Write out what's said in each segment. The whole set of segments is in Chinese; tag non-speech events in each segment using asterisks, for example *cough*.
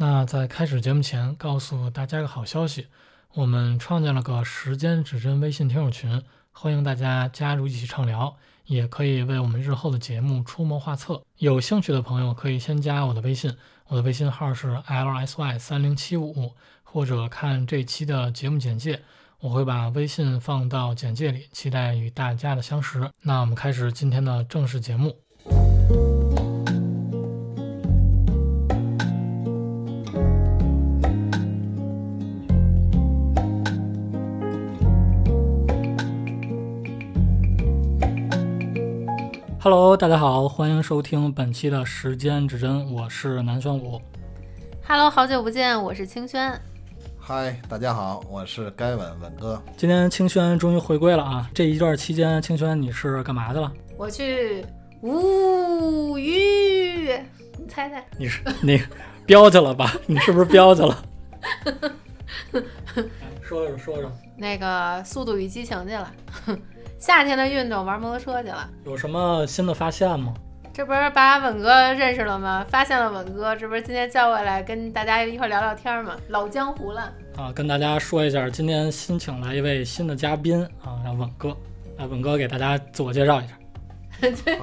那在开始节目前，告诉大家个好消息，我们创建了个时间指针微信听友群，欢迎大家加入一起畅聊，也可以为我们日后的节目出谋划策。有兴趣的朋友可以先加我的微信，我的微信号是 lsy 三零七五，或者看这期的节目简介，我会把微信放到简介里，期待与大家的相识。那我们开始今天的正式节目。Hello，大家好，欢迎收听本期的时间指针，我是南玄武。Hello，好久不见，我是清轩。嗨，大家好，我是该稳稳哥。今天清轩终于回归了啊！这一段期间，清轩你是干嘛去了？我去无语，你猜猜？你是那个飙去了吧？*laughs* 你是不是飙去了？说 *laughs* 说说说，那个《速度与激情》去了，夏天的运动玩摩托车去了。有什么新的发现吗？这不是把稳哥认识了吗？发现了稳哥，这不是今天叫过来跟大家一块聊聊天吗？老江湖了。啊，跟大家说一下，今天新请来一位新的嘉宾啊，让稳哥，来稳哥给大家自我介绍一下。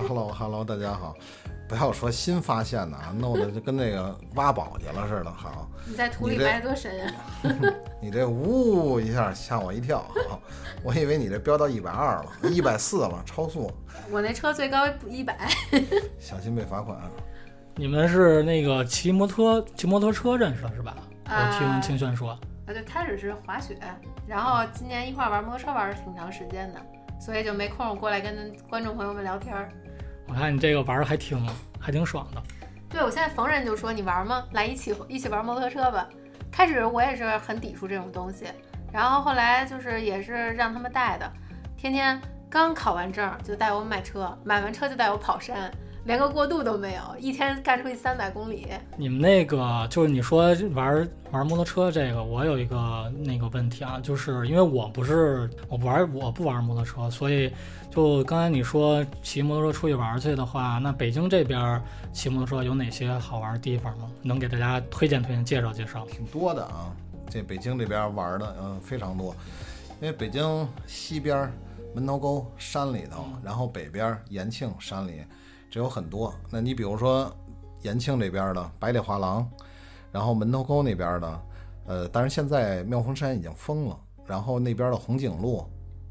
Hello，Hello，大家好。不要说新发现的啊，弄得就跟那个挖宝去了似的。好，你在土里埋多深呀、*laughs* 你这呜一下吓我一跳，好，我以为你这飙到一百二了，一百四了，超速，我那车最高一百，*laughs* 小心被罚款。你们是那个骑摩托骑摩托车认识的是吧？啊我听清轩说，啊，对，开始是滑雪，然后今年一块儿玩摩托车玩了挺长时间的，所以就没空过来跟观众朋友们聊天儿。我看你这个玩的还挺还挺爽的。对，我现在逢人就说你玩吗？来一起一起玩摩托车吧。开始我也是很抵触这种东西，然后后来就是也是让他们带的，天天刚考完证就带我买车，买完车就带我跑山，连个过渡都没有，一天干出去三百公里。你们那个就是你说玩玩摩托车这个，我有一个那个问题啊，就是因为我不是我不玩我不玩摩托车，所以就刚才你说骑摩托车出去玩去的话，那北京这边骑摩托车有哪些好玩的地方吗？能给大家推荐推荐、介绍介绍？挺多的啊。这北京这边玩的，嗯、非常多。因为北京西边门头沟山里头，然后北边延庆山里，这有很多。那你比如说延庆这边的百里画廊，然后门头沟那边的，呃，但是现在妙峰山已经封了，然后那边的红景路。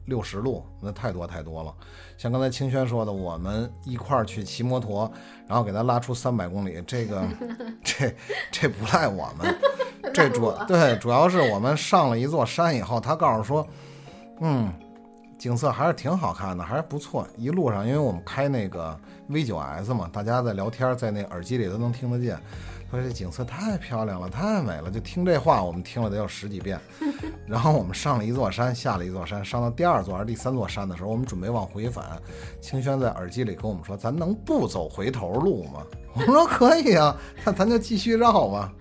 六十路那太多太多了，像刚才清轩说的，我们一块儿去骑摩托，然后给他拉出三百公里，这个 *laughs* 这这不赖我们，*laughs* 这主对主要是我们上了一座山以后，他告诉说，嗯，景色还是挺好看的，还是不错。一路上，因为我们开那个 V 9 S 嘛，大家在聊天，在那耳机里都能听得见。说这景色太漂亮了，太美了，就听这话，我们听了得有十几遍。*laughs* 然后我们上了一座山，下了一座山，上到第二座还是第三座山的时候，我们准备往回返。清轩在耳机里跟我们说：“咱能不走回头路吗？”我们说：“可以啊，*laughs* 那咱就继续绕吧。”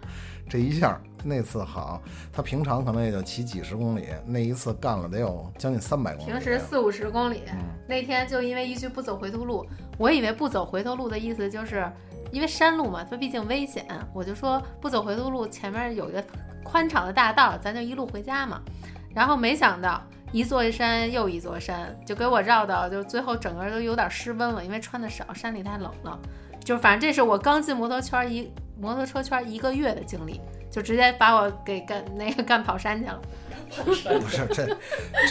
这一下那次好，他平常可能也就骑几十公里，那一次干了得有将近三百公里。平时四五十公里，嗯那天就因为一句不走回头路，我以为不走回头路的意思就是因为山路嘛，它毕竟危险，我就说不走回头路，前面有一个宽敞的大道，咱就一路回家嘛。然后没想到一座山又一座山，就给我绕到，就最后整个都有点失温了，因为穿的少，山里太冷了。就反正这是我刚进摩托圈一摩托车圈一个月的经历，就直接把我给干那个干跑山去了。*laughs* 不是这，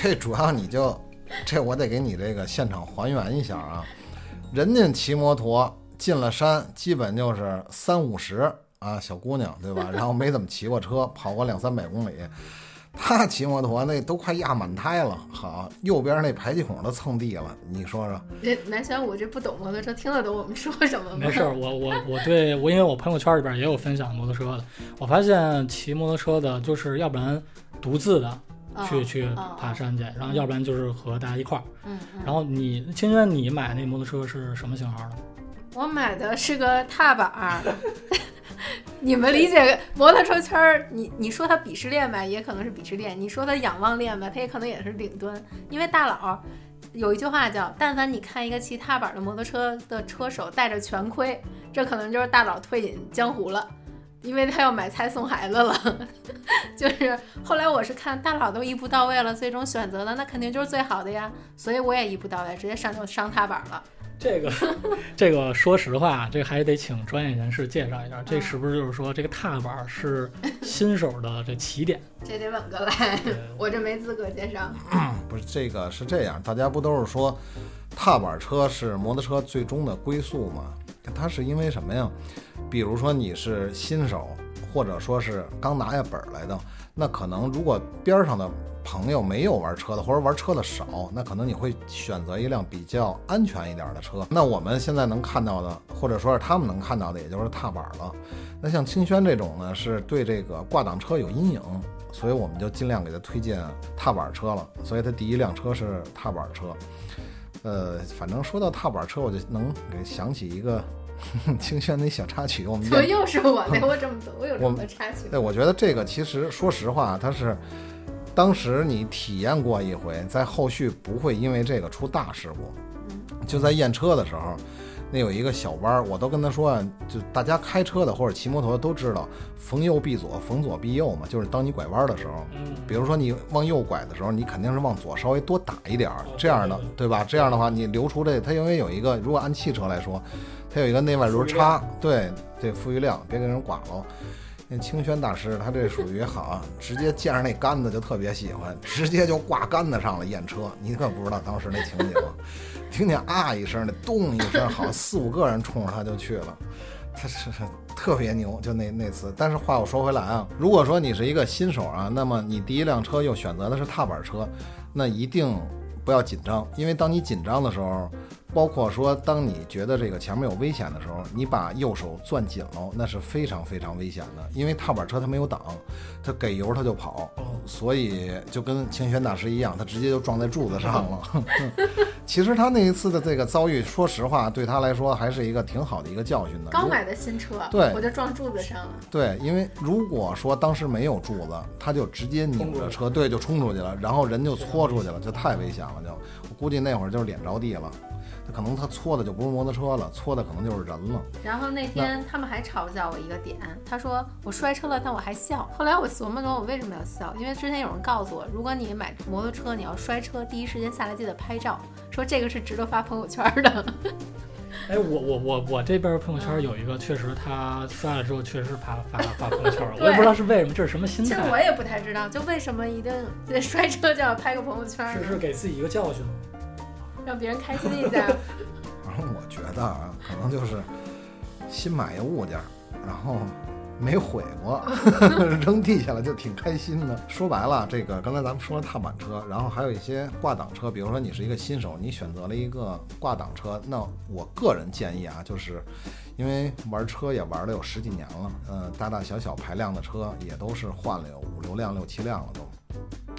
这主要你就这我得给你这个现场还原一下啊。人家骑摩托进了山，基本就是三五十啊，小姑娘对吧？然后没怎么骑过车，跑过两三百公里。他骑摩托那都快压满胎了，好，右边那排气孔都蹭地了，你说说，这南玄武这不懂摩托车，听得懂我们说什么吗？没事儿，我我我对我因为我朋友圈里边也有分享摩托车的，我发现骑摩托车的就是要不然独自的啊去去啊爬山去，然后要不然就是和大家一块儿。嗯嗯，然后你清轩，你买那摩托车是什么型号的？我买的是个踏板儿。*laughs* 你们理解摩托车圈儿，你你说它鄙视链吧，也可能是鄙视链；你说它仰望链吧，它也可能也是顶端。因为大佬有一句话叫“但凡你看一个骑踏板的摩托车的车手戴着全盔，这可能就是大佬退隐江湖了。”因为他要买菜送孩子了。*laughs* 就是后来我是看大佬都一步到位了，最终选择了那肯定就是最好的呀，所以我也一步到位，直接上就上踏板了。这个，*laughs* 这个说实话，这还得请专业人士介绍一下，这嗯是不是就是说这个踏板是新手的这起点？这得稳过来，我这没资格介绍。不是这个是这样，大家不都是说踏板车是摩托车最终的归宿吗？它是因为什么呀？比如说你是新手，或者说是刚拿下本儿来的，那可能如果边上的朋友没有玩车的，或者玩车的少，那可能你会选择一辆比较安全一点的车。那我们现在能看到的，或者说是他们能看到的，也就是踏板了。那像清轩这种呢，是对这个挂档车有阴影，所以我们就尽量给他推荐踏板车了。所以他第一辆车是踏板车。呃，反正说到踏板车，我就能给想起一个清轩那小插曲。我们怎么又是我呢？*laughs* 我这么多，我有这么多插曲。对，我觉得这个其实说实话，它是当时你体验过一回，在后续不会因为这个出大事故。就在验车的时候，那有一个小弯儿，我都跟他说啊，就大家开车的或者骑摩托都知道，逢右必左，逢左必右嘛，就是当你拐弯的时候。嗯，比如说你往右拐的时候，你肯定是往左稍微多打一点儿，这样的，对吧？这样的话，你留出这它因为有一个，如果按汽车来说，它有一个内外轮差，对这，富裕量，别给人刮了。那清轩大师他这属于好啊，*laughs* 直接见着那杆子就特别喜欢，直接就挂杆子上了验车。你可不知道当时那情景，*laughs* 听见啊一声，那咚一声，好像四五个人冲着他就去了。他是特别牛，就那那次。但是话又说回来啊，如果说你是一个新手啊，那么你第一辆车又选择的是踏板车，那一定不要紧张，因为当你紧张的时候，包括说当你觉得这个前面有危险的时候，你把右手攥紧了，那是非常非常危险的，因为踏板车它没有挡，它给油它就跑，所以就跟清轩大师一样，他直接就撞在柱子上了。*laughs* 其实他那一次的这个遭遇，说实话，对他来说还是一个挺好的一个教训的。刚买的新车，对我就撞柱子上了。对，因为如果说当时没有柱子，他就直接拧着车，对，就冲出去了，然后人就搓出去了，就太危险了。就我估计那会儿就是脸着地了，他可能他搓的就不是摩托车了，搓的可能就是人了。然后那天他们还嘲笑我一个点，他说我摔车了，但我还笑。后来我琢磨琢磨，我为什么要笑？因为之前有人告诉我，如果你买摩托车，你要摔车，第一时间下来记得拍照，说这个是值得发朋友圈的。*laughs* *laughs* 哎，我我我我这边朋友圈有一个，确实他摔了之后确实发发发朋友圈了，*laughs* 我也不知道是为什么，这是什么心态？其实我也不太知道，就为什么一定这摔车就要拍个朋友圈是是？给自己一个教训吗？让别人开心一下。*laughs* 反正我觉得啊，可能就是新买一物件，然后没毁过，*laughs* 扔地下了就挺开心的。说白了，这个刚才咱们说了踏板车，然后还有一些挂档车，比如说你是一个新手，你选择了一个挂档车，那我个人建议啊，就是因为玩车也玩了有十几年了，呃，大大小小排量的车也都是换了有五六辆、六七辆了都。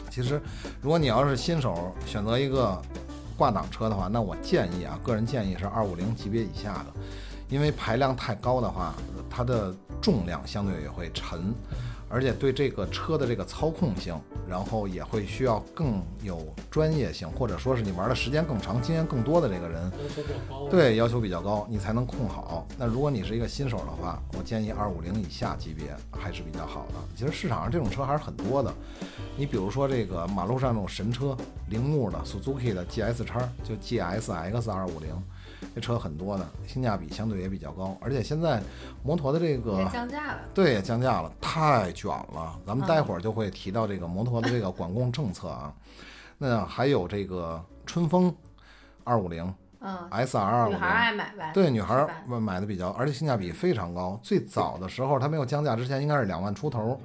其实，如果你要是新手选择一个挂档车的话，那我建议啊，个人建议是二五零级别以下的，因为排量太高的话，它的重量相对也会沉，而且对这个车的这个操控性，然后也会需要更有专业性，或者说是你玩的时间更长、经验更多的这个人，对要求比较高，你才能控好。那如果你是一个新手的话，我建议二五零以下级别还是比较好的。其实市场上这种车还是很多的，你比如说这个马路上那种神车，铃木的 Suzuki 的 GS 叉，就 GSX 二五零，这车很多的，性价比相对也比较高。而且现在摩托的这个降价了，对，也降价了，太卷了。咱们待会儿就会提到这个摩托的这个管控政策啊。那还有这个春风二五零嗯，SR 二五女孩爱买呗？对，女孩儿买买的比较，而且性价比非常高。最早的时候它没有降价之前应该是两万出头，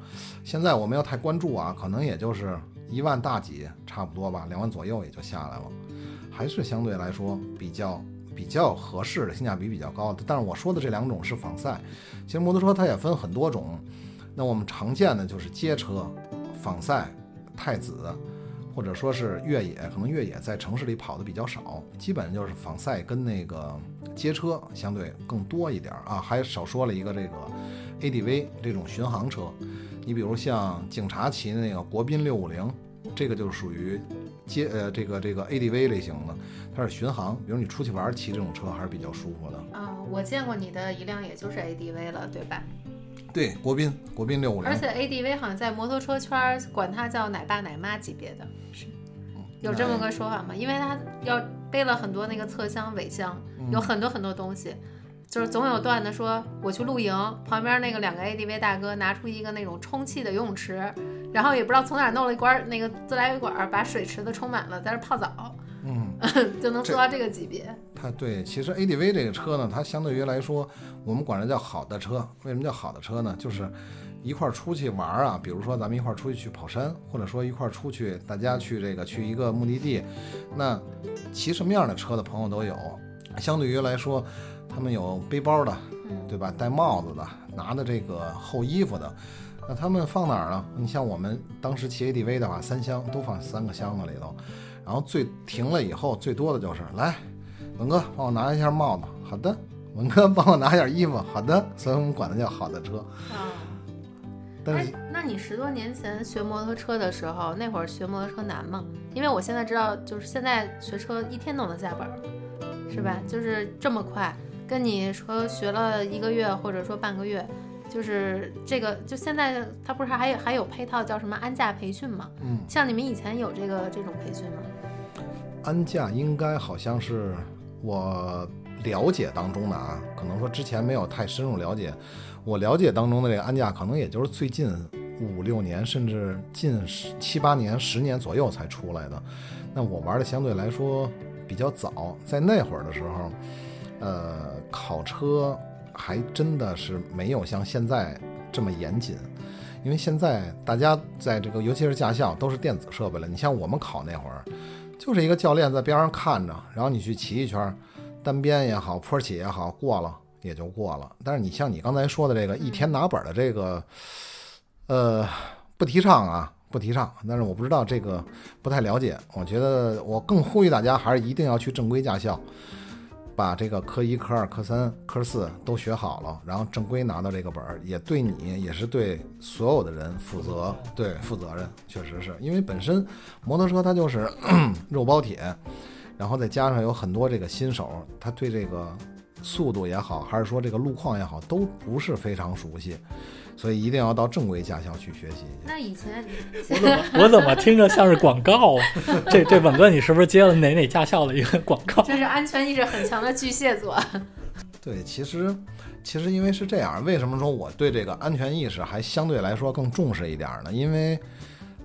现在我没有太关注啊，可能也就是一万大几，差不多吧，两万左右也就下来了，还是相对来说比较比较合适的，性价比比较高的。但是我说的这两种是仿赛，其实摩托车它也分很多种，那我们常见的就是街车、仿赛、太子。或者说是越野，可能越野在城市里跑的比较少，基本就是仿赛跟那个街车相对更多一点啊，还少说了一个这个 ADV 这种巡航车，你比如像警察骑的那个国宾六五零，这个就属于街呃这个这个 ADV 类型的，它是巡航，比如你出去玩儿骑这种车还是比较舒服的。啊、我见过你的一辆，也就是 ADV 了，对吧？对，国宾国宾六五零，而且 ADV 好像在摩托车圈儿管它叫奶爸奶妈级别的，是有这么个说法吗？因为它要背了很多那个侧箱、尾箱，有很多很多东西，就是总有段子说我去露营，旁边那个两个 ADV 大哥拿出一个那种充气的游泳池，然后也不知道从哪儿弄了一管儿那个自来水管儿，把水池子充满了，在这儿泡澡，嗯。*laughs* 就能做到这个级别。它对，其实 ADV 这个车呢，它相对于来说，我们管它叫好的车。为什么叫好的车呢？就是一块儿出去玩儿啊，比如说咱们一块儿出去去跑山，或者说一块儿出去，大家去这个去一个目的地，那骑什么样的车的朋友都有。相对于来说，他们有背包的，对吧？戴帽子的，拿的这个厚衣服的，那他们放哪儿呢？你像我们当时骑 ADV 的话，三箱都放三个箱子里头。然后最停了以后，最多的就是来，文哥帮我拿一下帽子，好的，文哥帮我拿点衣服，好的，所以我们管它叫好的车。啊，但是哎，那你十多年前学摩托车的时候，那会儿学摩托车难吗？因为我现在知道，就是现在学车一天都能下本儿，是吧？就是这么快，跟你说学了一个月或者说半个月，就是这个，就现在它不是还有还有配套叫什么安驾培训吗？嗯，像你们以前有这个这种培训吗？安驾应该好像是我了解当中的啊，可能说之前没有太深入了解。我了解当中的这个安驾，可能也就是最近五六年，甚至近十七八年、十年左右才出来的。那我玩的相对来说比较早，在那会儿的时候，呃，考车还真的是没有像现在这么严谨。因为现在大家在这个，尤其是驾校，都是电子设备了。你像我们考那会儿，就是一个教练在边上看着，然后你去骑一圈，单边也好，坡起也好，过了也就过了。但是你像你刚才说的这个一天拿本的这个，呃，不提倡啊，不提倡。但是我不知道这个不太了解，我觉得我更呼吁大家还是一定要去正规驾校。把这个科一、科二、科三、科四都学好了，然后正规拿到这个本儿，也对你，也是对所有的人负责，对负责任，确实是。因为本身摩托车它就是 *clears throat* 肉包铁，然后再加上有很多这个新手，他对这个速度也好，还是说这个路况也好，都不是非常熟悉，所以一定要到正规驾校去学习。那以前我怎么我怎么听着像是广告啊？*laughs* 这这稳哥，你是不是接了哪哪驾校的一个广告？这是安全意识很强的巨蟹座。*laughs* 对，其实其实因为是这样，为什么说我对这个安全意识还相对来说更重视一点呢？因为，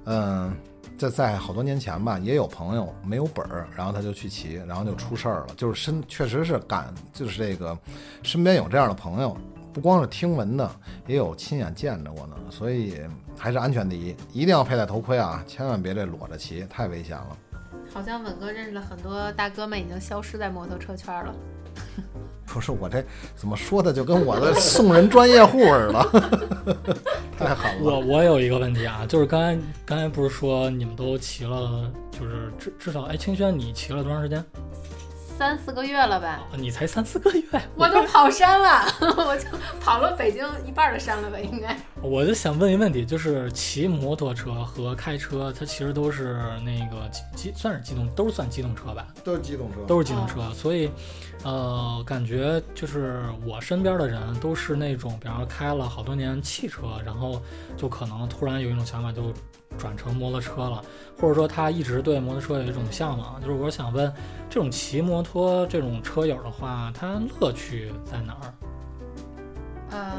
嗯、在在好多年前吧，也有朋友没有本儿，然后他就去骑，然后就出事儿了，就是身确实是感，就是这个身边有这样的朋友，不光是听闻的，也有亲眼见着过呢，所以还是安全第一，一定要佩戴头盔啊，千万别这裸着骑，太危险了。好像稳哥认识了很多大哥们，已经消失在摩托车圈了。不是我这怎么说的，就跟我的送人专业户似的，*laughs* 太狠了。我我有一个问题啊，就是刚才刚才不是说你们都骑了，就是至至少哎，清轩你骑了多长时间？三四个月了吧，你才三四个月，*laughs* 我都跑山了，*laughs* 我就跑了北京一半的山了吧，应该。我就想问一个问题，就是骑摩托车和开车，它其实都是那个机机算是机动，都是算机动车吧？都是机动车，都是机动车，所以，呃，感觉就是我身边的人都是那种，比方说开了好多年汽车，然后就可能突然有一种想法，就转成摩托车了，或者说他一直对摩托车有一种向往。就是我想问，这种骑摩托这种车友的话，他乐趣在哪儿？呃，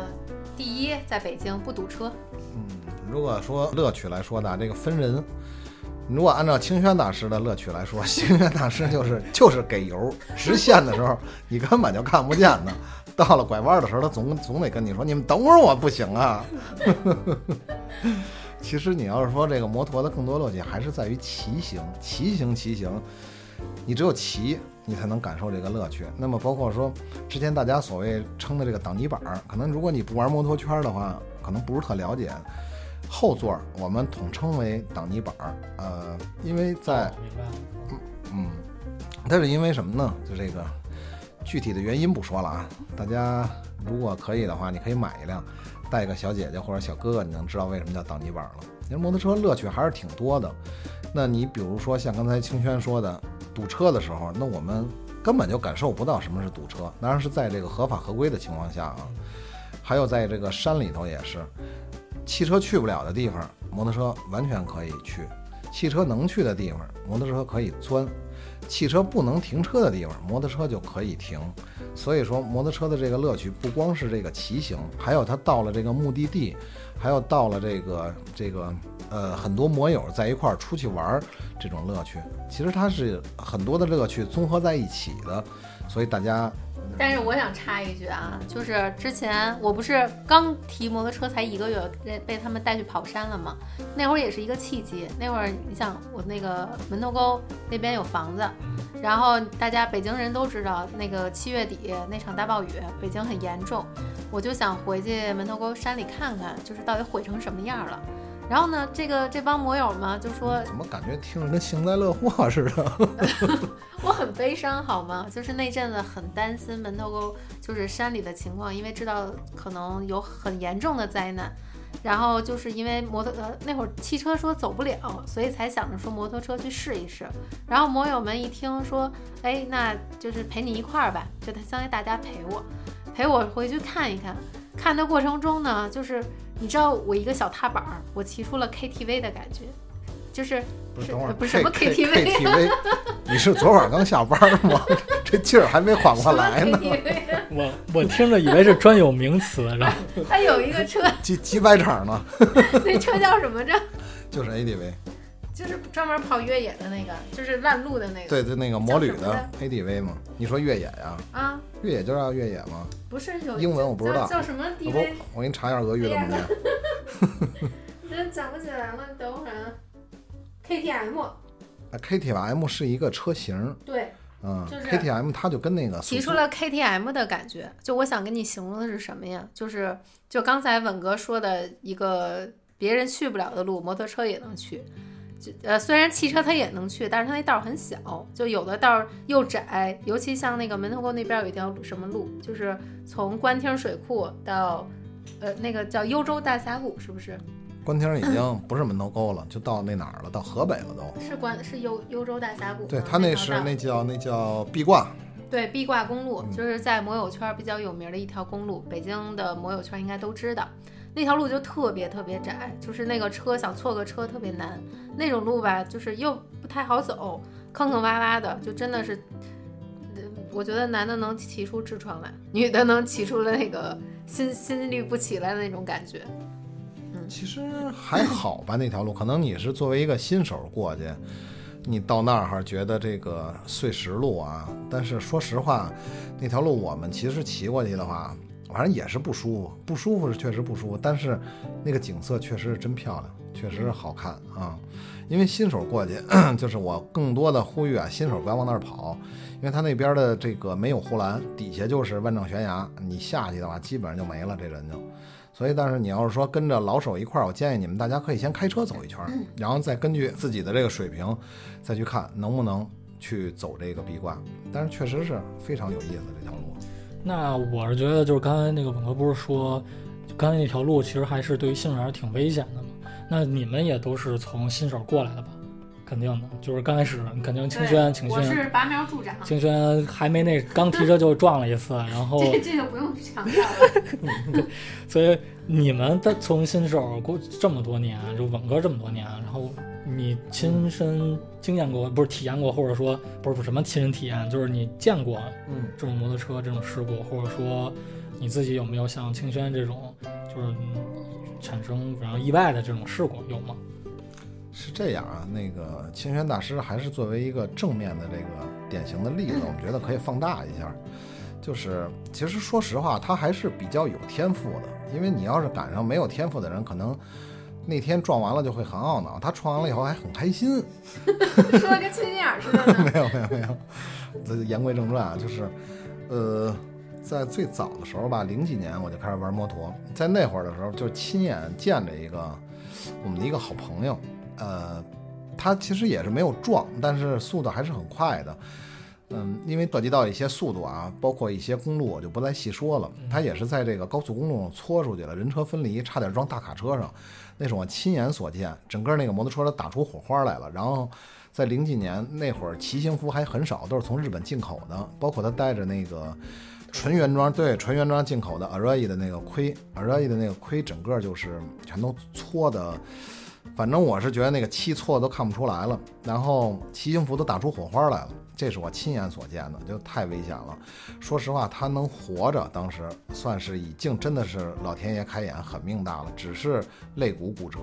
第一，在北京不堵车，嗯，如果说乐趣来说呢，这个分人。如果按照清轩大师的乐趣来说，清轩大师就是就是给油，直线的时候你根本就看不见的，到了拐弯的时候，他总总得跟你说：“你们等会儿我不行啊。*laughs* ”其实你要是说这个摩托的更多乐趣还是在于骑行，骑行骑行，你只有骑，你才能感受这个乐趣。那么包括说之前大家所谓称的这个挡泥板，可能如果你不玩摩托圈的话，可能不是特了解。后座我们统称为挡泥板儿，呃，因为在。嗯，它是因为什么呢？就这个具体的原因不说了啊。大家如果可以的话，你可以买一辆，带一个小姐姐或者小哥哥，你能知道为什么叫挡泥板了。因为摩托车乐趣还是挺多的。那你比如说像刚才清轩说的，堵车的时候，那我们根本就感受不到什么是堵车，当然是在这个合法合规的情况下啊。还有在这个山里头也是，汽车去不了的地方，摩托车完全可以去；汽车能去的地方，摩托车可以钻；汽车不能停车的地方，摩托车就可以停。所以说，摩托车的这个乐趣不光是这个骑行，还有它到了这个目的地，还有到了这个这个呃很多摩友在一块儿出去玩儿这种乐趣。其实它是很多的乐趣综合在一起的，所以大家但是我想插一句啊，就是之前我不是刚提摩托车才一个月，被被他们带去跑山了吗？那会儿也是一个契机。那会儿你想，我那个门头沟那边有房子，然后大家北京人都知道，那个七月底那场大暴雨，北京很严重，我就想回去门头沟山里看看，就是到底毁成什么样了。然后呢，这个这帮摩友嘛就说，怎么感觉听着跟幸灾乐祸似的？*laughs* 我很悲伤，好吗？就是那阵子很担心门头沟就是山里的情况，因为知道可能有很严重的灾难。然后就是因为摩托呃那会儿汽车说走不了，所以才想着说摩托车去试一试。然后摩友们一听说，哎，那就是陪你一块儿吧，就他相当于大家陪我，陪我回去看一看。看的过程中呢，就是你知道我一个小踏板儿，我骑出了 KTV 的感觉，就是不是，等会儿不是什么 K- KTV K- KTV，你是昨晚刚下班吗？*laughs* 这劲儿还没缓过来呢。KTV，我我听着以为是专有名词，然后 *laughs* 它有一个车，*laughs* 几几百场呢，那车叫什么着？就是 ADV，就是专门跑越野的那个，就是烂路的那个。对对，那个摩旅的 ATV 嘛。你说越野呀？啊，越野就叫越野吗？不是有英文我不知道叫叫什么 DV？我给你查一下俄语怎么念。*laughs* 真想不起来了，等会儿啊。KTM，啊 KTM 是一个车型，对，嗯就是，KTM 它就跟那个提出了 KTM 的感觉。就我想跟你形容的是什么呀？就是就刚才稳哥说的一个别人去不了的路，摩托车也能去。就呃，虽然汽车它也能去，但是它那道儿很小，就有的道儿又窄，尤其像那个门头沟那边有一条什么路，就是从官厅水库到呃那个叫幽州大峡谷，是不是？官厅已经不是门头沟了，就到那哪儿了，到河北了都。是关是幽幽州大峡谷。对，它那是那叫那叫壁挂，对，壁挂公路嗯就是在摩友圈比较有名的一条公路，北京的摩友圈应该都知道。那条路就特别特别窄，就是那个车想错个车特别难。那种路吧，就是又不太好走，坑坑洼洼的，就真的是，我觉得男的能骑出痔疮来，女的能骑出了那个心心律不齐来的那种感觉。嗯其实还好吧，那条路可能你是作为一个新手过去，你到那儿哈觉得这个碎石路啊，但是说实话，那条路我们其实骑过去的话，反正也是不舒服，不舒服是确实不舒服，但是那个景色确实是真漂亮，确实是好看啊。因为新手过去，*clears throat* 就是我更多的呼吁啊，新手不要往那儿跑，因为它那边的这个没有护栏，底下就是万丈悬崖，你下去的话基本上就没了，这人就。所以，但是你要是说跟着老手一块儿，我建议你们大家可以先开车走一圈儿，然后再根据自己的这个水平，再去看能不能去走这个壁挂。但是确实是非常有意思这条路。那我是觉得，就是刚才那个本哥不是说，刚才那条路其实还是对于新手还是挺危险的嘛？那你们也都是从新手过来的吧？肯定的，就是刚开始肯定清轩，清轩，我是拔苗助长，清轩还没那刚提车就撞了一次，然后 *laughs* 这这就不用强调了。*laughs* 所以你们的从新手过这么多年，就稳哥这么多年，然后你亲身经验过，不是体验过，或者说不是不什么亲身体验，就是你见过嗯，这种摩托车这种事故，或者说你自己有没有像清轩这种，就是嗯产生然后意外的这种事故有吗？是这样啊，那个清轩大师还是作为一个正面的这个典型的例子，我们觉得可以放大一下。就是其实说实话，他还是比较有天赋的，因为你要是赶上没有天赋的人，可能那天撞完了就会很懊恼，他撞完了以后还很开心。*laughs* 说的跟缺心眼似的。*laughs* 没有没有没有，这言归正传啊，就是，呃，在最早的时候吧，零几年我就开始玩摩托，在那会儿的时候就亲眼见着一个我们的一个好朋友，呃，他其实也是没有撞，但是速度还是很快的。嗯，因为涉及到一些速度啊，包括一些公路，我就不再细说了。他也是在这个高速公路上搓出去了，人车分离，差点撞大卡车上，那是我亲眼所见，整个那个摩托车都打出火花来了。然后在零几年那会儿，骑行服还很少，都是从日本进口的，包括他带着那个纯原装，对，纯原装进口的 Array 的那个盔，Array 的那个盔整个就是全都搓的，反正我是觉得那个漆搓都看不出来了，然后骑行服都打出火花来了，这是我亲眼所见的，就太危险了。说实话，他能活着，当时算是已经真的是老天爷开眼，很命大了，只是肋骨骨折。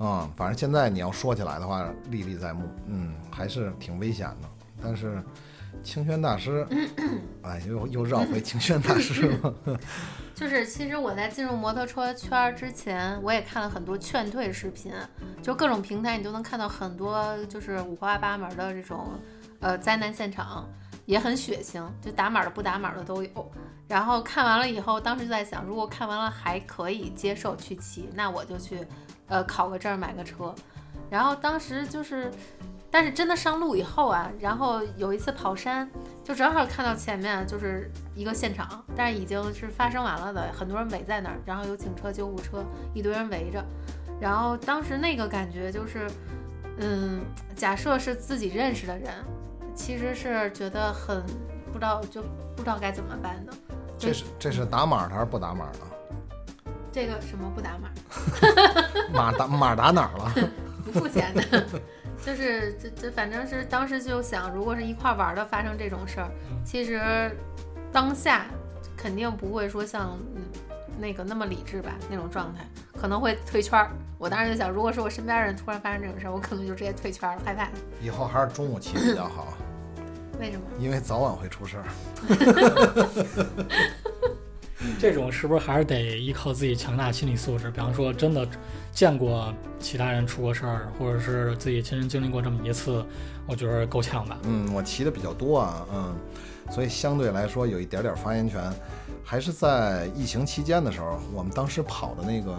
嗯，反正现在你要说起来的话，历历在目，嗯，还是挺危险的。但是清轩大师，哎，又又绕回清轩大师了。*laughs* 就是其实我在进入摩托车圈之前，我也看了很多劝退视频，就各种平台你都能看到很多就是五花八门的这种呃灾难现场，也很血腥，就打码的不打码的都有。然后看完了以后，当时就在想，如果看完了还可以接受去骑，那我就去呃考个证买个车。然后当时就是，但是真的上路以后啊，然后有一次跑山，就正好看到前面就是一个现场，但是已经是发生完了的，很多人围在那儿，然后有警车、救护车，一堆人围着。然后当时那个感觉就是，嗯，假设是自己认识的人，其实是觉得很不知道，就不知道该怎么办的。这是这是打码的还是不打码的？这个什么不打码，*laughs* 码打码打哪儿了？*laughs* 不付钱的，*laughs* 就是这这反正是当时就想，如果是一块玩的发生这种事儿，其实当下肯定不会说像嗯那个那么理智吧那种状态，可能会退圈儿。我当时就想，如果是我身边人突然发生这种事儿，我可能就直接退圈儿了，害怕。以后还是中午骑比较好，为什么？因为早晚会出事儿。*laughs* *laughs* 这种是不是还是得依靠自己强大心理素质？比方说，真的见过其他人出过事儿，或者是自己亲身经历过这么一次，我觉得够呛吧。嗯，我骑的比较多啊，嗯，所以相对来说有一点点发言权。还是在疫情期间的时候，我们当时跑的那个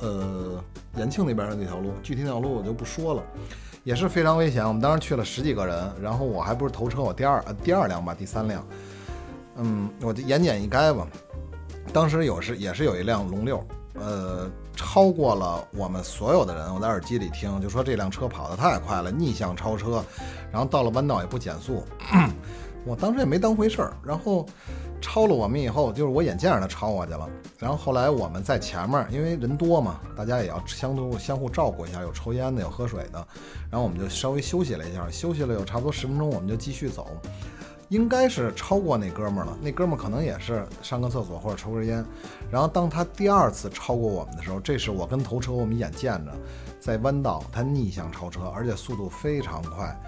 呃延庆那边的那条路，具体那条路我就不说了，也是非常危险。我们当时去了十几个人，然后我还不是头车，我第二呃第二辆吧，第三辆，嗯，我就言简意赅吧。当时有是也是有一辆龙六，呃，超过了我们所有的人。我在耳机里听，就说这辆车跑得太快了，逆向超车，然后到了弯道也不减速。*clears throat* 我当时也没当回事儿，然后超了我们以后，就是我眼见着他超过去了。然后后来我们在前面，因为人多嘛，大家也要相互相互照顾一下，有抽烟的，有喝水的。然后我们就稍微休息了一下，休息了有差不多十分钟，我们就继续走。应该是超过那哥们儿了，那哥们儿可能也是上个厕所或者抽根烟。然后当他第二次超过我们的时候，这是我跟头车我们眼见着，在弯道他逆向超车，而且速度非常快。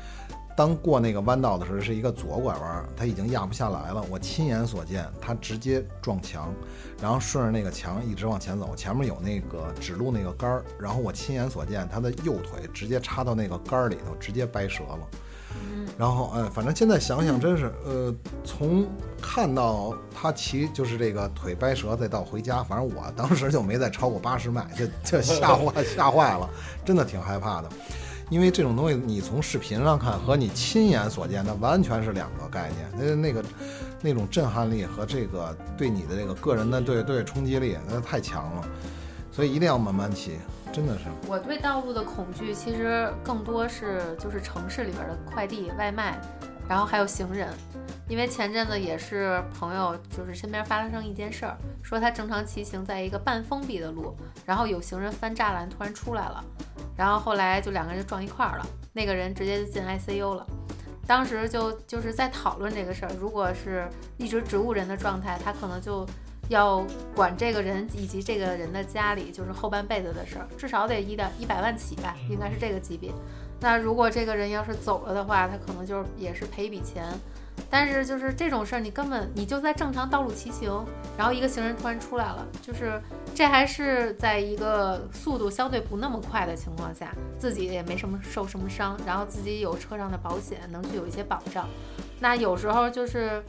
当过那个弯道的时候，是一个左拐弯，他已经压不下来了。我亲眼所见，他直接撞墙，然后顺着那个墙一直往前走，前面有那个指路那个杆儿，然后我亲眼所见，他的右腿直接插到那个杆儿里头，直接掰折了。然后，哎，反正现在想想，真是，呃，从看到他骑就是这个腿掰折，再到回家，反正我当时就没再超过八十迈，就就吓坏 *laughs* 吓坏了，真的挺害怕的。因为这种东西，你从视频上看和你亲眼所见，那完全是两个概念。那那个那种震撼力和这个对你的这个个人的对对冲击力，那太强了。所以一定要慢慢骑，真的是。我对道路的恐惧其实更多是就是城市里边的快递、外卖，然后还有行人。因为前阵子也是朋友，就是身边发生一件事儿，说他正常骑行在一个半封闭的路，然后有行人翻栅栏突然出来了，然后后来就两个人就撞一块儿了，那个人直接就进 ICU 了。当时就就是在讨论这个事儿，如果是一直植物人的状态，他可能就要管这个人以及这个人的家里，就是后半辈子的事儿，至少得一的一百万起吧，应该是这个级别。那如果这个人要是走了的话，他可能就是也是赔一笔钱。但是就是这种事儿，你根本你就在正常道路骑行，然后一个行人突然出来了，就是这还是在一个速度相对不那么快的情况下，自己也没什么受什么伤，然后自己有车上的保险，能去有一些保障。那有时候就是，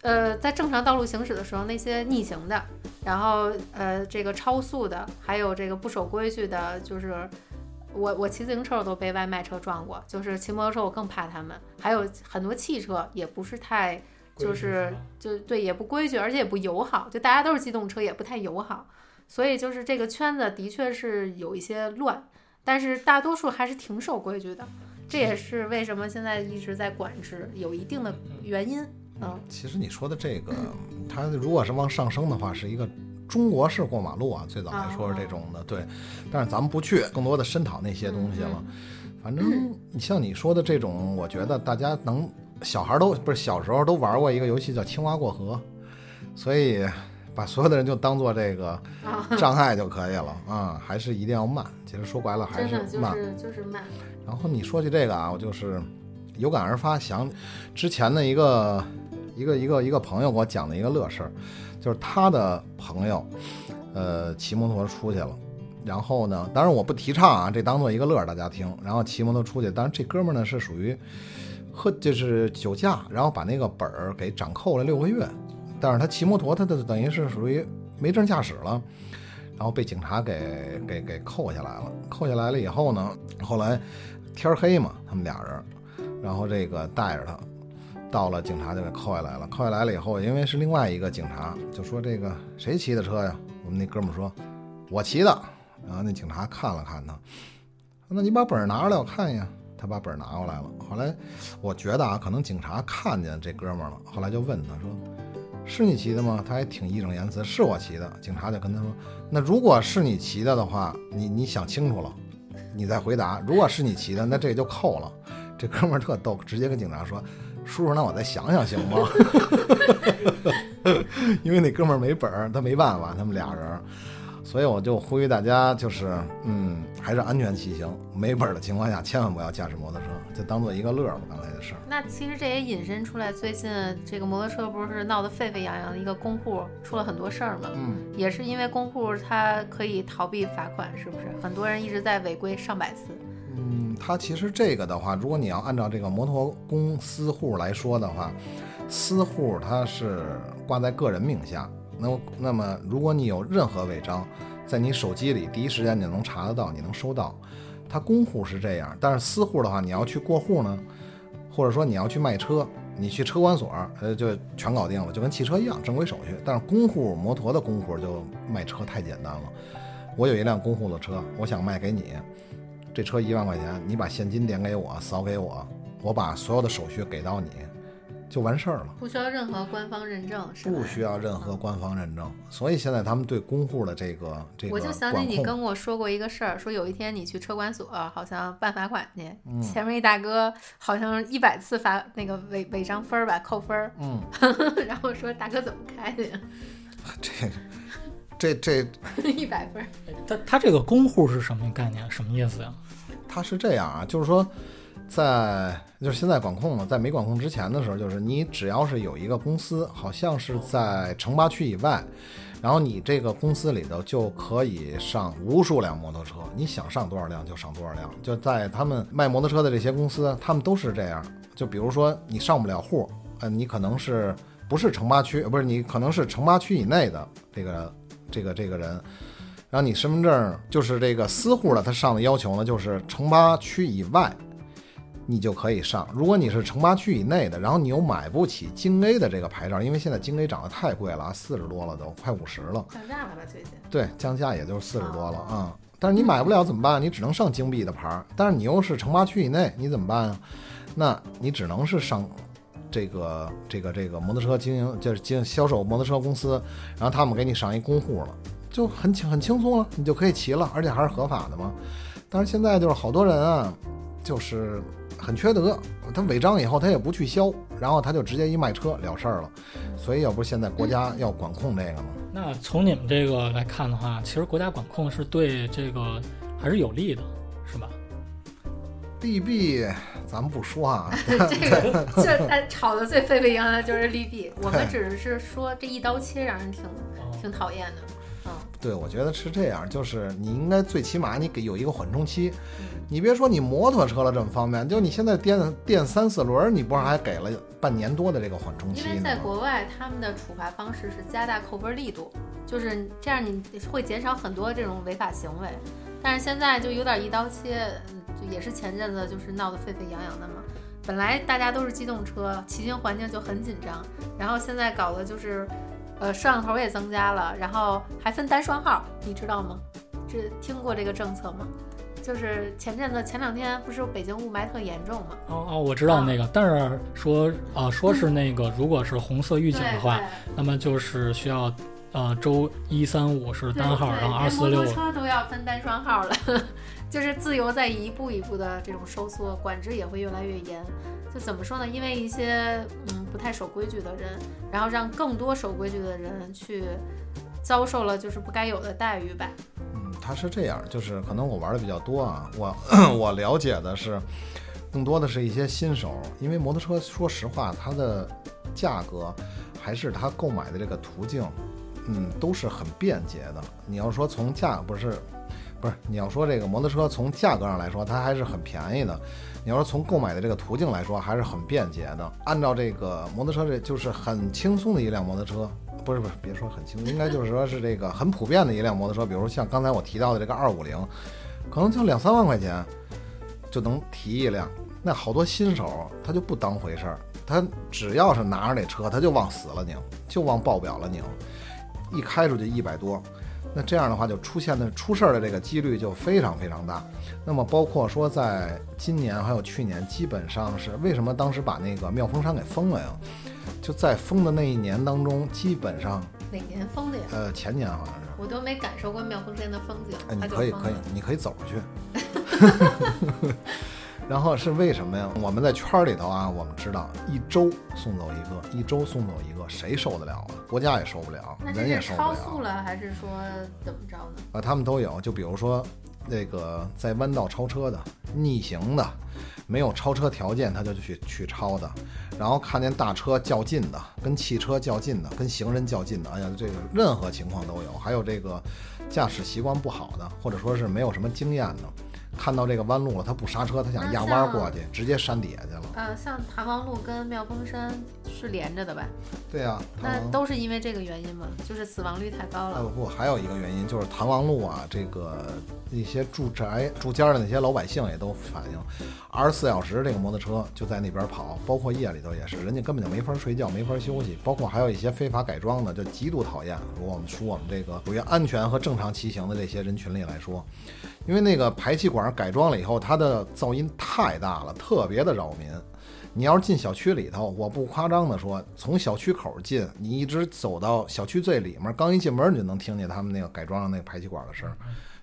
呃，在正常道路行驶的时候，那些逆行的，然后呃这个超速的，还有这个不守规矩的，就是。我我骑自行车我都被外卖车撞过，就是骑摩托车我更怕他们，还有很多汽车也不是太就是就对也不规矩，而且也不友好，就大家都是机动车，也不太友好，所以就是这个圈子的确是有一些乱，但是大多数还是挺守规矩的，这也是为什么现在一直在管制，有一定的原因。嗯，其实你说的这个，它如果是往上升的话，是一个中国式过马路啊，最早来说是这种的，对。但是咱们不去更多的深讨那些东西了。反正你像你说的这种，我觉得大家能小孩都不是小时候都玩过一个游戏叫青蛙过河，所以把所有的人就当做这个啊，障碍就可以了啊，还是一定要慢。其实说白了还真的就慢。是就是慢，然后你说起这个啊，我就是有感而发，想之前的一个一个一个一个朋友给我讲的一个乐事儿，就是他的朋友，呃，骑摩托出去了。然后呢，当然我不提倡啊，这当做一个乐儿大家听。然后骑摩托出去，当然这哥们儿呢是属于喝就是酒驾，然后把那个本儿给掌扣了六个月。但是他骑摩托，他的等于是属于没证驾驶了，然后被警察给给给扣下来了。扣下来了以后呢，后来天黑嘛，他们俩人，然后这个带着他到了，警察就给扣下来了。扣下来了以后，因为是另外一个警察，就说这个谁骑的车呀？我们那哥们儿说，我骑的。然后那警察看了看他，那你把本儿拿出来我看一眼。他把本儿拿过来了。后来我觉得啊，可能警察看见这哥们儿了，后来就问他说：“是你骑的吗？”他还挺义正言辞：“是我骑的。”警察就跟他说：“那如果是你骑的的话，你你想清楚了，你再回答。如果是你骑的，那这就扣了。”这哥们儿特逗，直接跟警察说：“叔叔，那我再想想行吗？” *laughs* 因为那哥们儿没本儿，他没办法，他们俩人。所以我就呼吁大家，就是嗯，还是安全骑行。没本儿的情况下，千万不要驾驶摩托车，就当做一个乐儿吧。刚才的事儿，那其实这也引申出来，最近这个摩托车不是闹得沸沸扬扬的一个公户出了很多事儿吗？嗯，也是因为公户他可以逃避罚款，是不是？很多人一直在违规上百次。它其实这个的话，如果你要按照这个摩托公司户来说的话，私户它是挂在个人名下。那那么，如果你有任何违章，在你手机里第一时间你能查得到，你能收到。它公户是这样，但是私户的话，你要去过户呢，或者说你要去卖车，你去车管所，呃，就全搞定了，就跟汽车一样，正规手续。但是公户摩托的公户就卖车太简单了。我有一辆公户的车，我想卖给你，这车一万块钱，你把现金点给我，扫给我，我把所有的手续给到你。就完事儿了，不需要任何官方认证，是吧？不需要任何官方认证，所以现在他们对公户的这个这个我就想起你跟我说过一个事儿，说有一天你去车管所，好像办罚款去，嗯前面一大哥好像一百次罚那个违违章分儿吧，扣分儿，嗯，*laughs* 然后说大哥怎么开的呀？*laughs* 这这这 *laughs* 一百分儿，它它这个公户是什么概念？什么意思呀？他是这样啊，就是说，在就是现在管控嘛，在没管控之前的时候，就是你只要是有一个公司，好像是在城八区以外，然后你这个公司里头就可以上无数辆摩托车，你想上多少辆就上多少辆。就在他们卖摩托车的这些公司，他们都是这样。就比如说你上不了户，呃，你可能是不是城八区，呃不是你可能是城八区以内的这个这个这个人。然后你身份证就是这个私户的，他上的要求呢，就是城八区以外，你就可以上。如果你是城八区以内的，然后你又买不起京 A 的这个牌照，因为现在京 A 涨得太贵了啊，四十多了都，快五十了。降价了吧？最近对，降价也就是四十多了啊、但是你买不了怎么办？你只能上京 B 的牌儿，但是你又是城八区以内，你怎么办啊？那你只能是上这个这个这个摩托车经营，就是经销售摩托车公司，然后他们给你上一公户了，就很轻很轻松了，你就可以骑了，而且还是合法的嘛。但是现在就是好多人啊，就是很缺德，他违章以后他也不去销，然后他就直接一卖车了事儿了。所以要不现在国家要管控这个吗？那从你们这个来看的话，其实国家管控是对这个还是有利的，利弊咱们不说啊，*laughs* 这个这他吵得最沸沸扬扬的就是利弊，我们只是说这一刀切让人挺哦挺讨厌的。嗯，对，我觉得是这样，就是你应该最起码你给有一个缓冲期，嗯你别说你摩托车了这么方便，就你现在电电三四轮儿，你不是还给了半年多的这个缓冲期因为在？国外，他们的处罚方式是加大扣分力度，就是这样，你会减少很多这种违法行为。但是现在就有点一刀切，嗯就也是前阵子就是闹得沸沸扬扬的嘛。本来大家都是机动车，骑行环境就很紧张，然后现在搞的就是，呃，摄像头也增加了，然后还分单双号，你知道吗？这听过这个政策吗？就是前阵子前两天不是北京雾霾特严重吗？哦哦，我知道那个，但是说啊、说是那个，如果是红色预警的话，对那么就是需要呃周一三五是单号，对然后二四六连摩托车都要分单双号了，*laughs* 就是自由在一步一步的这种收缩，管制也会越来越严。就怎么说呢？因为一些嗯不太守规矩的人，然后让更多守规矩的人去遭受了就是不该有的待遇吧。嗯，他是这样，就是可能我玩的比较多啊，我 *clears throat* 我了解的是，更多的是一些新手，因为摩托车说实话，它的价格还是它购买的这个途径，嗯，都是很便捷的。你要说从价不是不是，你要说这个摩托车从价格上来说，它还是很便宜的。你要说从购买的这个途径来说，还是很便捷的。按照这个摩托车，这就是很轻松的一辆摩托车，不是不是，别说很轻松，应该就是说是这个很普遍的一辆摩托车。比如像刚才我提到的这个二五零，可能就两三万块钱就能提一辆。那好多新手他就不当回事儿，他只要是拿着那车，他就往死了拧，就往爆表了拧，一开出去一百多。那这样的话，就出现的出事儿的这个几率就非常非常大。那么包括说，在今年还有去年，基本上是为什么当时把那个妙峰山给封了呀？就在封的那一年当中，基本上哪年封的呀？呃前年好像是。我都没感受过妙峰山的风景，哎，你可以可以，你可以走去。*laughs* 然后是为什么呀？我们在圈儿里头啊，我们知道一周送走一个，一周送走一个，谁受得了啊？国家也受不了，那人也受不了超速了。了还是说怎么着呢？啊，他们都有，就比如说那个在弯道超车的、逆行的，没有超车条件他就去去超的，然后看见大车较劲的、跟汽车较劲的、跟行人较劲的，哎呀，这个任何情况都有。还有这个驾驶习惯不好的，或者说是没有什么经验的，看到这个弯路了，他不刹车，他想压弯过去，直接山底下去了。呃，像唐王路跟妙峰山是连着的呗？对呀、那都是因为这个原因吗？就是死亡率太高了。呃不，还有一个原因就是唐王路啊，这个一些住宅住家的那些老百姓也都反映，二十四小时这个摩托车就在那边跑，包括夜里头也是，人家根本就没法睡觉，没法休息。包括还有一些非法改装的，就极度讨厌。如果我们说我们这个属于安全和正常骑行的这些人群里来说，因为那个排气管改装了以后，它的噪音太大了，特别的扰民。你要是进小区里头，我不夸张的说，从小区口进，你一直走到小区最里面，刚一进门你就能听见他们那个改装的那个排气管的声儿，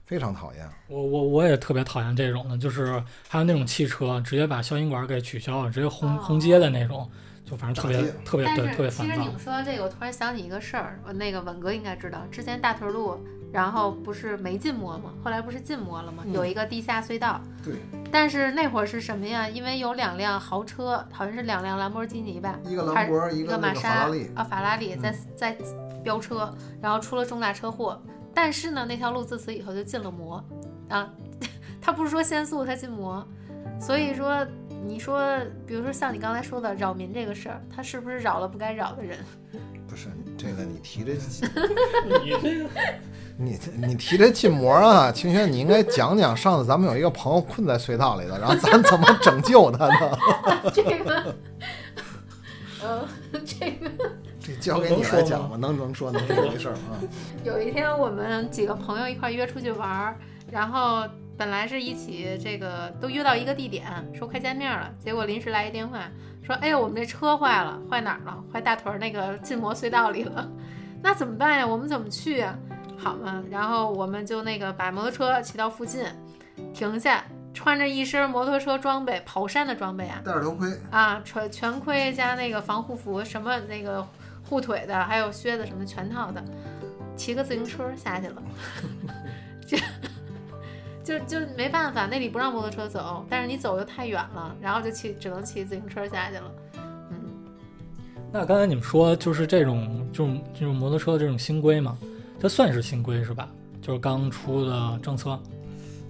非常讨厌。我我我也特别讨厌这种的，就是还有那种汽车直接把消音管给取消了，直接轰哦轰街的那种，就反正特别特别对但是特别烦躁其实你。们说到这个，我突然想起一个事儿，我那个稳哥应该知道，之前大屯路，然后不是没禁摩吗？后来不是禁摩了吗？嗯有一个地下隧道，对，但是那会儿是什么呀？因为有两辆豪车，好像是两辆兰博基尼吧，一个还是兰博，一个那个法玛莎拉利，啊，法拉利在在飙车，然后出了重大车祸。但是呢，那条路自此以后就禁了摩啊，*laughs* 他不是说限速，他禁摩。所以说，你说，比如说像你刚才说的扰民这个事儿，他是不是扰了不该扰的人？*laughs* 不是这个你提这 *laughs* 你这个你你提这禁摩啊，清轩，你应该讲讲上次咱们有一个朋友困在隧道里头，然后咱怎么拯救他呢？*laughs* 这个，呃，这个这交给你来讲吧，能能说能说没事儿啊。有一天我们几个朋友一块约出去玩儿，然后本来是一起这个都约到一个地点，说快见面了，结果临时来一电话，说哎呦我们这车坏了，坏哪儿了？坏大屯儿那个禁摩隧道里了，*laughs* 那怎么办呀？我们怎么去呀？好嘛，然后我们就那个把摩托车骑到附近，停下，穿着一身摩托车装备，跑山的装备啊，戴着头盔，啊，全全盔加那个防护服，什么那个护腿的，还有靴子什么全套的，骑个自行车下去了，就 *laughs* 就就没办法，那里不让摩托车走，但是你走又太远了，然后就骑只能骑自行车下去了。嗯，那刚才你们说就是这种这种这种摩托车的这种新规嘛，这算是新规是吧？就是刚出的政策。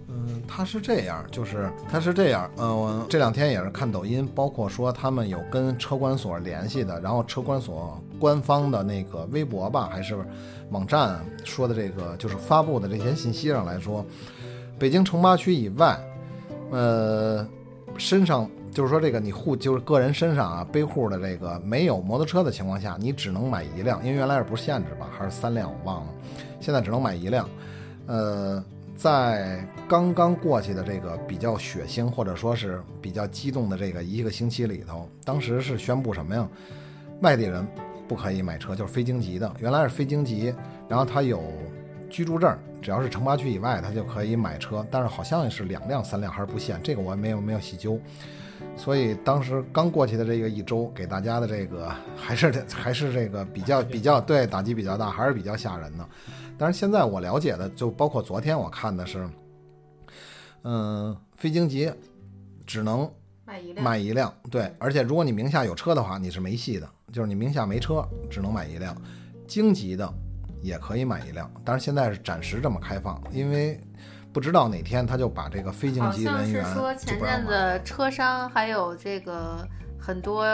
嗯，他是这样，就是他是这样，嗯、我这两天也是看抖音，包括说他们有跟车管所联系的，然后车管所官方的那个微博吧，还是网站说的这个，就是发布的这些信息上来说，北京城八区以外，呃，身上就是说这个你户就是个人身上啊背户的这个没有摩托车的情况下，你只能买一辆，因为原来是不限制吧，还是三辆我忘了，现在只能买一辆，呃。在刚刚过去的这个比较血腥或者说是比较激动的这个一个星期里头，当时是宣布什么呀？外地人不可以买车，就是非京籍的，原来是非京籍，然后他有居住证，只要是城八区以外，他就可以买车，但是好像是两辆、三辆还是不限，这个我没有没有细究。所以当时刚过去的这个一周，给大家的这个还是还是这个比较比较对打击比较大，还是比较吓人的。但是现在我了解的，就包括昨天我看的是，嗯，非京籍只能买一辆，买一辆，对，而且如果你名下有车的话，你是没戏的，就是你名下没车，只能买一辆。京籍的也可以买一辆，但是现在是暂时这么开放，因为不知道哪天他就把这个非京好像是籍人员说前阵。子车商还有这个很多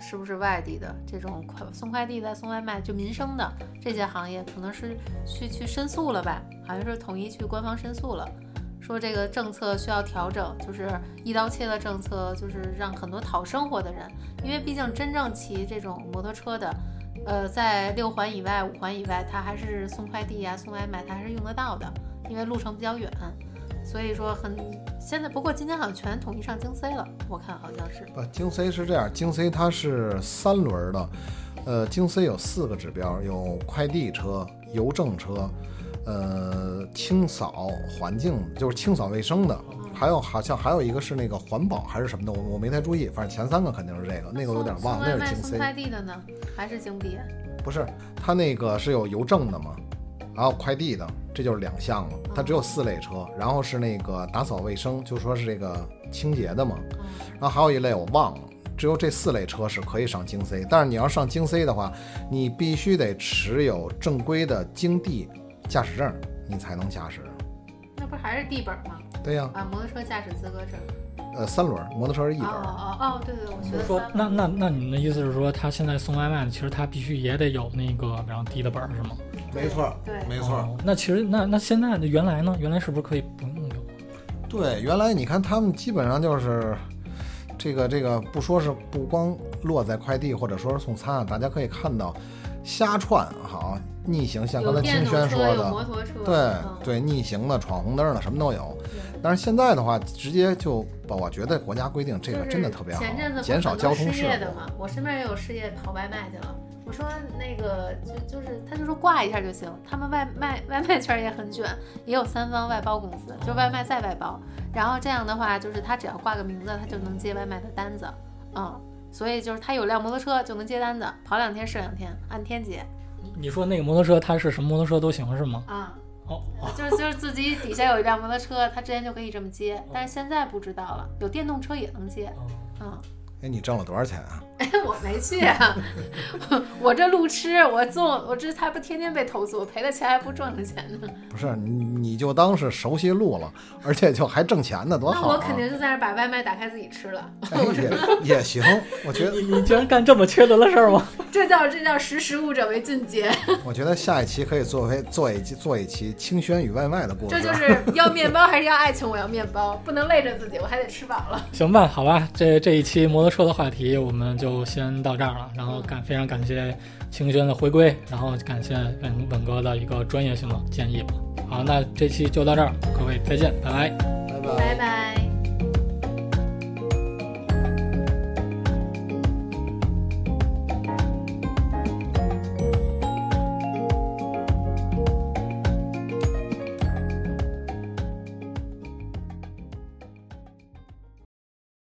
是不是外地的这种快送快递的、送外卖，就民生的这些行业，可能是去去申诉了吧？好像是统一去官方申诉了。说这个政策需要调整，就是一刀切的政策，就是让很多讨生活的人，因为毕竟真正骑这种摩托车的，呃，在六环以外、五环以外，他还是送快递呀、送外卖，他还是用得到的，因为路程比较远，所以说很现在。不过今天好像全统一上京 C 了，我看好像是。不，京 C 是这样，京 C 它是三轮的，呃，京 C 有四个指标，有快递车、邮政车，呃，清扫环境就是清扫卫生的，还有好像还有一个是那个环保还是什么的，我我没太注意，反正前三个肯定是这个，那个我有点忘了，那是京送 C，快递的呢，还是京 B？不是，它那个是有邮政的嘛，然后快递的，这就是两项了，它只有四类车，然后是那个打扫卫生，就说是这个清洁的嘛，然后还有一类我忘了，只有这四类车是可以上京 C，但是你要上京 C 的话，你必须得持有正规的京 D 驾驶证，你才能驾驶。那不还是 D 本吗？对呀，啊，摩托车驾驶资格证。呃，三轮，摩托车是一哦本。哦哦，对对，我学的说那那那你们的意思是说，他现在送外卖的，其实他必须也得有那个然后低的本儿是吗？没错，对没错。哦那其实那那现在的原来呢？原来是不是可以不用有？对，原来你看他们基本上就是这个这个，不说是不光落在快递或者说是送餐啊，大家可以看到瞎串好逆行，像刚才清轩说的，摩托车，对嗯对，逆行的、闯红灯的什么都有。但是现在的话，直接就我觉得国家规定这个真的特别好减少交通事故。的嘛，我身边也有失业跑外卖去了。我说那个就就是他就说挂一下就行，他们外卖外卖圈也很卷，也有三方外包公司，就外卖再外包。然后这样的话，就是他只要挂个名字，他就能接外卖的单子，嗯，所以就是他有辆摩托车就能接单子，跑两天是两天，按天结你说那个摩托车，他是什么摩托车都行是吗？啊。哦哦，就是就是自己底下有一辆摩托车，他之前就可以这么接，但是现在不知道了，有电动车也能接，嗯。哎，你挣了多少钱啊？我没去啊，*laughs* 我这路痴，我做我这还不天天被投诉，赔了钱还不赚了钱呢。不是你，你就当是熟悉路了，而且就还挣钱呢，多好、啊！那我肯定就在那把外卖打开自己吃了，哎也 *laughs* 也行，我觉得你你居然干这么缺德的事儿吗？这叫这叫识时务者为俊杰，*laughs* 我觉得下一期可以作为做一期做一期清轩与外卖的故事。这就是要面包还是要爱情？我要面包，不能累着自己，我还得吃饱了。行吧，好吧，这这一期摩托车的话题我们就先到这儿了。然后感非常感谢清轩的回归，然后感谢本本哥的一个专业性的建议吧。好，那这期就到这儿，各位再见，拜拜。拜拜拜拜。